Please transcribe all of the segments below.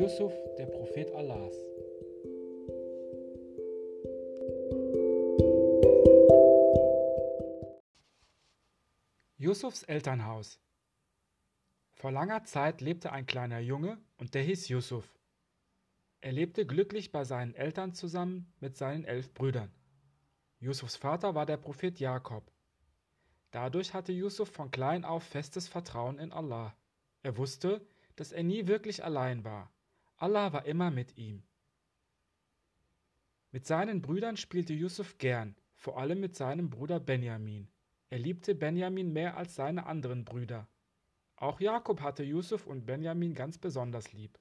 Yusuf, der Prophet Allahs. Yusufs Elternhaus Vor langer Zeit lebte ein kleiner Junge und der hieß Yusuf. Er lebte glücklich bei seinen Eltern zusammen mit seinen elf Brüdern. Yusufs Vater war der Prophet Jakob. Dadurch hatte Yusuf von klein auf festes Vertrauen in Allah. Er wusste, dass er nie wirklich allein war. Allah war immer mit ihm. Mit seinen Brüdern spielte Yusuf gern, vor allem mit seinem Bruder Benjamin. Er liebte Benjamin mehr als seine anderen Brüder. Auch Jakob hatte Yusuf und Benjamin ganz besonders lieb.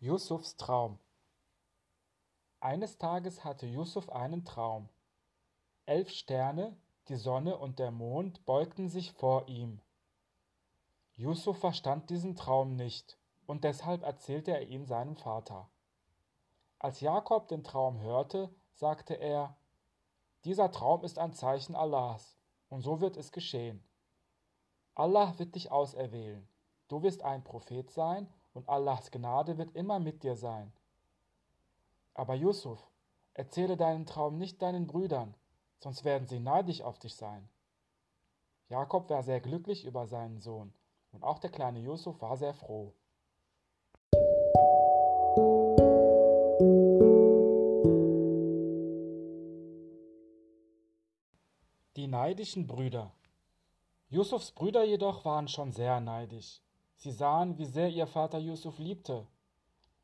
Yusufs Traum Eines Tages hatte Yusuf einen Traum. Elf Sterne, die Sonne und der Mond beugten sich vor ihm. Yusuf verstand diesen Traum nicht, und deshalb erzählte er ihn seinem Vater. Als Jakob den Traum hörte, sagte er, Dieser Traum ist ein Zeichen Allahs, und so wird es geschehen. Allah wird dich auserwählen. Du wirst ein Prophet sein, und Allahs Gnade wird immer mit dir sein. Aber Yusuf, erzähle deinen Traum nicht deinen Brüdern, sonst werden sie neidisch auf dich sein. Jakob war sehr glücklich über seinen Sohn, und auch der kleine Yusuf war sehr froh. Die neidischen Brüder. Yusufs Brüder jedoch waren schon sehr neidisch. Sie sahen, wie sehr ihr Vater Yusuf liebte.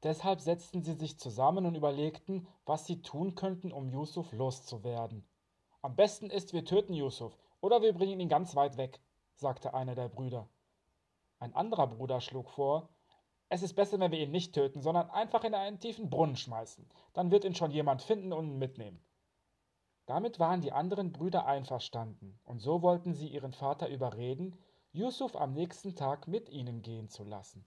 Deshalb setzten sie sich zusammen und überlegten, was sie tun könnten, um Yusuf loszuwerden. Am besten ist, wir töten Yusuf oder wir bringen ihn ganz weit weg, sagte einer der Brüder. Ein anderer Bruder schlug vor, es ist besser, wenn wir ihn nicht töten, sondern einfach in einen tiefen Brunnen schmeißen. Dann wird ihn schon jemand finden und ihn mitnehmen. Damit waren die anderen Brüder einverstanden, und so wollten sie ihren Vater überreden, Yusuf am nächsten Tag mit ihnen gehen zu lassen.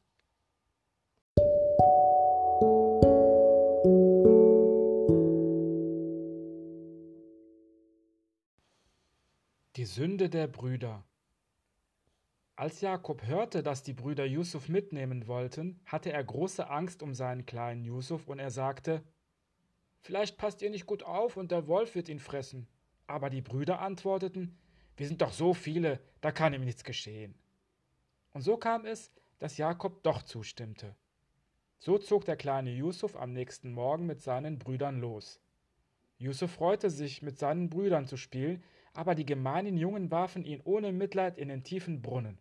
Die Sünde der Brüder Als Jakob hörte, dass die Brüder Yusuf mitnehmen wollten, hatte er große Angst um seinen kleinen Yusuf und er sagte, Vielleicht passt ihr nicht gut auf und der Wolf wird ihn fressen. Aber die Brüder antworteten, wir sind doch so viele, da kann ihm nichts geschehen. Und so kam es, dass Jakob doch zustimmte. So zog der kleine Yusuf am nächsten Morgen mit seinen Brüdern los. Yusuf freute sich, mit seinen Brüdern zu spielen, aber die gemeinen Jungen warfen ihn ohne Mitleid in den tiefen Brunnen.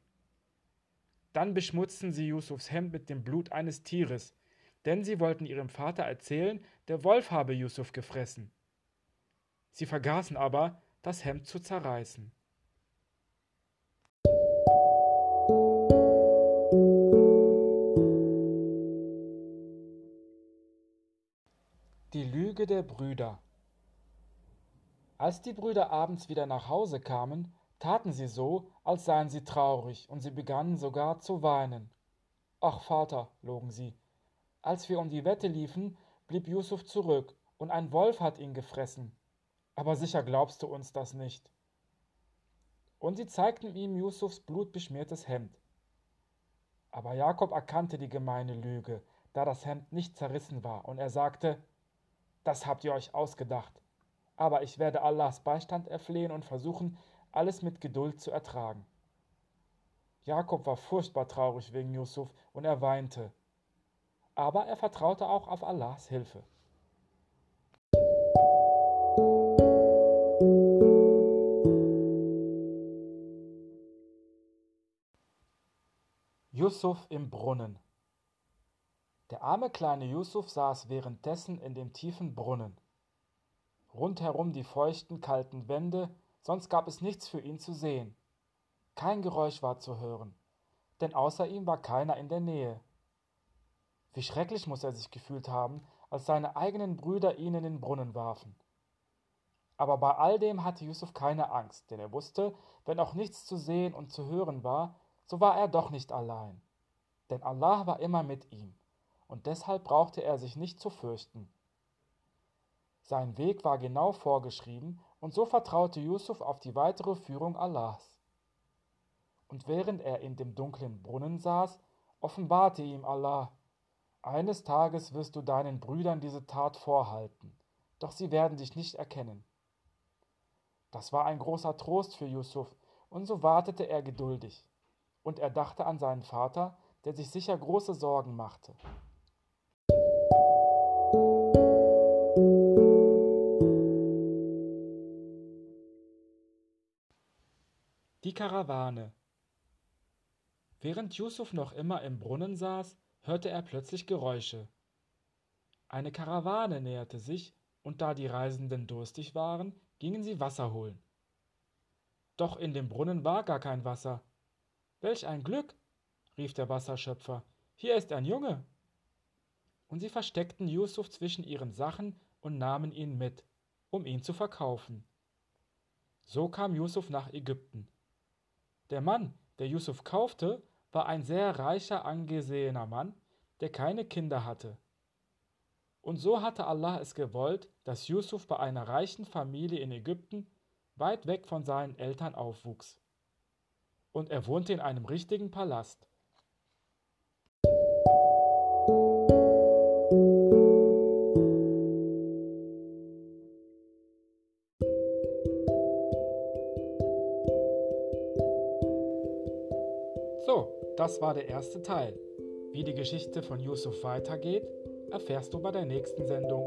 Dann beschmutzten sie Yusufs Hemd mit dem Blut eines Tieres, denn sie wollten ihrem Vater erzählen, der Wolf habe Yusuf gefressen. Sie vergaßen aber, das Hemd zu zerreißen. Die Lüge der Brüder Als die Brüder abends wieder nach Hause kamen, taten sie so, als seien sie traurig, und sie begannen sogar zu weinen. Ach Vater, logen sie, als wir um die Wette liefen, blieb Yusuf zurück, und ein Wolf hat ihn gefressen. Aber sicher glaubst du uns das nicht. Und sie zeigten ihm Yusufs blutbeschmiertes Hemd. Aber Jakob erkannte die gemeine Lüge, da das Hemd nicht zerrissen war, und er sagte, Das habt ihr euch ausgedacht. Aber ich werde Allahs Beistand erflehen und versuchen, alles mit Geduld zu ertragen. Jakob war furchtbar traurig wegen Yusuf und er weinte aber er vertraute auch auf Allahs Hilfe. Yusuf im Brunnen Der arme kleine Yusuf saß währenddessen in dem tiefen Brunnen. Rundherum die feuchten, kalten Wände, sonst gab es nichts für ihn zu sehen. Kein Geräusch war zu hören, denn außer ihm war keiner in der Nähe. Wie schrecklich muss er sich gefühlt haben, als seine eigenen Brüder ihn in den Brunnen warfen. Aber bei all dem hatte Yusuf keine Angst, denn er wusste, wenn auch nichts zu sehen und zu hören war, so war er doch nicht allein. Denn Allah war immer mit ihm, und deshalb brauchte er sich nicht zu fürchten. Sein Weg war genau vorgeschrieben und so vertraute Yusuf auf die weitere Führung Allahs. Und während er in dem dunklen Brunnen saß, offenbarte ihm Allah, eines Tages wirst du deinen Brüdern diese Tat vorhalten, doch sie werden dich nicht erkennen. Das war ein großer Trost für Yusuf, und so wartete er geduldig. Und er dachte an seinen Vater, der sich sicher große Sorgen machte. Die Karawane Während Yusuf noch immer im Brunnen saß, hörte er plötzlich Geräusche. Eine Karawane näherte sich, und da die Reisenden durstig waren, gingen sie Wasser holen. Doch in dem Brunnen war gar kein Wasser. Welch ein Glück, rief der Wasserschöpfer, hier ist ein Junge. Und sie versteckten Yusuf zwischen ihren Sachen und nahmen ihn mit, um ihn zu verkaufen. So kam Yusuf nach Ägypten. Der Mann, der Yusuf kaufte, war ein sehr reicher, angesehener Mann, der keine Kinder hatte. Und so hatte Allah es gewollt, dass Yusuf bei einer reichen Familie in Ägypten weit weg von seinen Eltern aufwuchs. Und er wohnte in einem richtigen Palast. So, das war der erste Teil. Wie die Geschichte von Yusuf weitergeht, erfährst du bei der nächsten Sendung.